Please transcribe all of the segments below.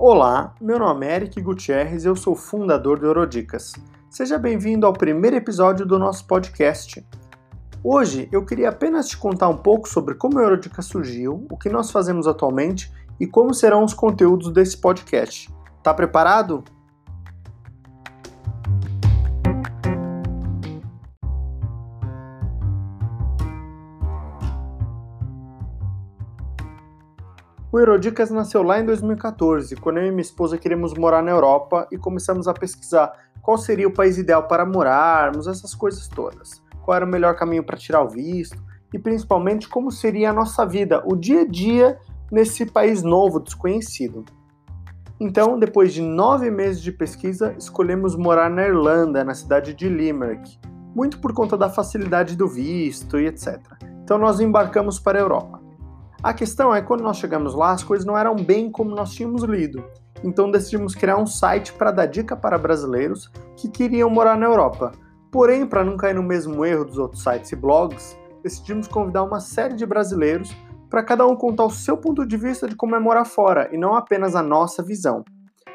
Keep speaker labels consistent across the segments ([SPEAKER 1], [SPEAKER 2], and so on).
[SPEAKER 1] Olá, meu nome é Eric Gutierrez e eu sou fundador do Eurodicas. Seja bem-vindo ao primeiro episódio do nosso podcast. Hoje eu queria apenas te contar um pouco sobre como a Eurodicas surgiu, o que nós fazemos atualmente e como serão os conteúdos desse podcast. Tá preparado? O Eurodicas nasceu lá em 2014, quando eu e minha esposa queríamos morar na Europa e começamos a pesquisar qual seria o país ideal para morarmos, essas coisas todas. Qual era o melhor caminho para tirar o visto e principalmente como seria a nossa vida, o dia a dia nesse país novo, desconhecido. Então, depois de nove meses de pesquisa, escolhemos morar na Irlanda, na cidade de Limerick, muito por conta da facilidade do visto e etc. Então, nós embarcamos para a Europa. A questão é quando nós chegamos lá, as coisas não eram bem como nós tínhamos lido. Então decidimos criar um site para dar dica para brasileiros que queriam morar na Europa. Porém, para não cair no mesmo erro dos outros sites e blogs, decidimos convidar uma série de brasileiros para cada um contar o seu ponto de vista de como é morar fora e não apenas a nossa visão.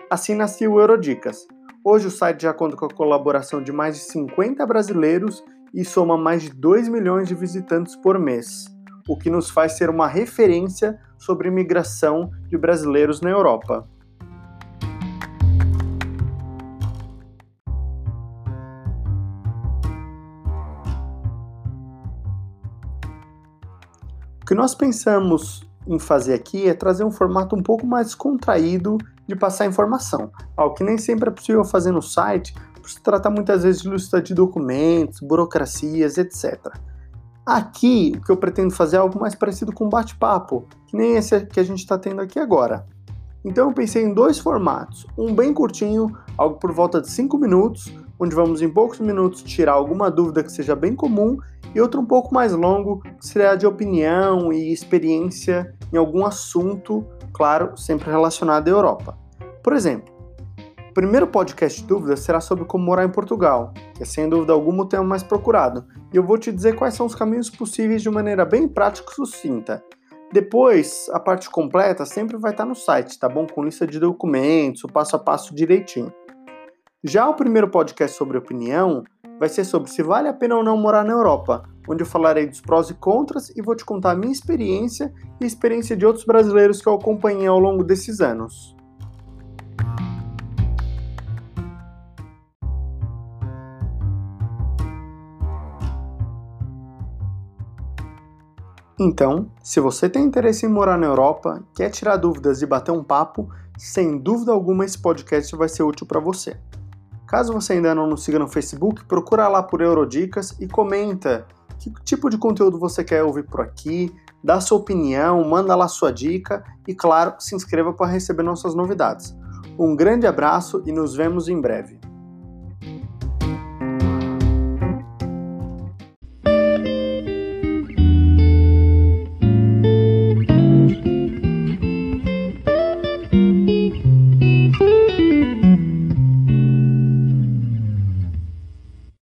[SPEAKER 1] Assim nasceu o Eurodicas. Hoje o site já conta com a colaboração de mais de 50 brasileiros e soma mais de 2 milhões de visitantes por mês o que nos faz ser uma referência sobre imigração de brasileiros na Europa. O que nós pensamos em fazer aqui é trazer um formato um pouco mais contraído de passar informação, algo que nem sempre é possível fazer no site, por se tratar muitas vezes de lista de documentos, burocracias, etc. Aqui, o que eu pretendo fazer é algo mais parecido com um bate-papo, que nem esse que a gente está tendo aqui agora. Então eu pensei em dois formatos, um bem curtinho, algo por volta de 5 minutos, onde vamos em poucos minutos tirar alguma dúvida que seja bem comum, e outro um pouco mais longo, que será de opinião e experiência em algum assunto, claro, sempre relacionado à Europa. Por exemplo, o primeiro podcast dúvidas será sobre como morar em Portugal, é sem dúvida alguma o tema mais procurado, e eu vou te dizer quais são os caminhos possíveis de maneira bem prática e sucinta. Depois, a parte completa sempre vai estar no site, tá bom? Com lista de documentos, o passo a passo direitinho. Já o primeiro podcast sobre opinião vai ser sobre se vale a pena ou não morar na Europa, onde eu falarei dos prós e contras e vou te contar a minha experiência e a experiência de outros brasileiros que eu acompanhei ao longo desses anos. Então, se você tem interesse em morar na Europa, quer tirar dúvidas e bater um papo, sem dúvida alguma esse podcast vai ser útil para você. Caso você ainda não nos siga no Facebook, procura lá por Eurodicas e comenta que tipo de conteúdo você quer ouvir por aqui, dá sua opinião, manda lá sua dica e, claro, se inscreva para receber nossas novidades. Um grande abraço e nos vemos em breve.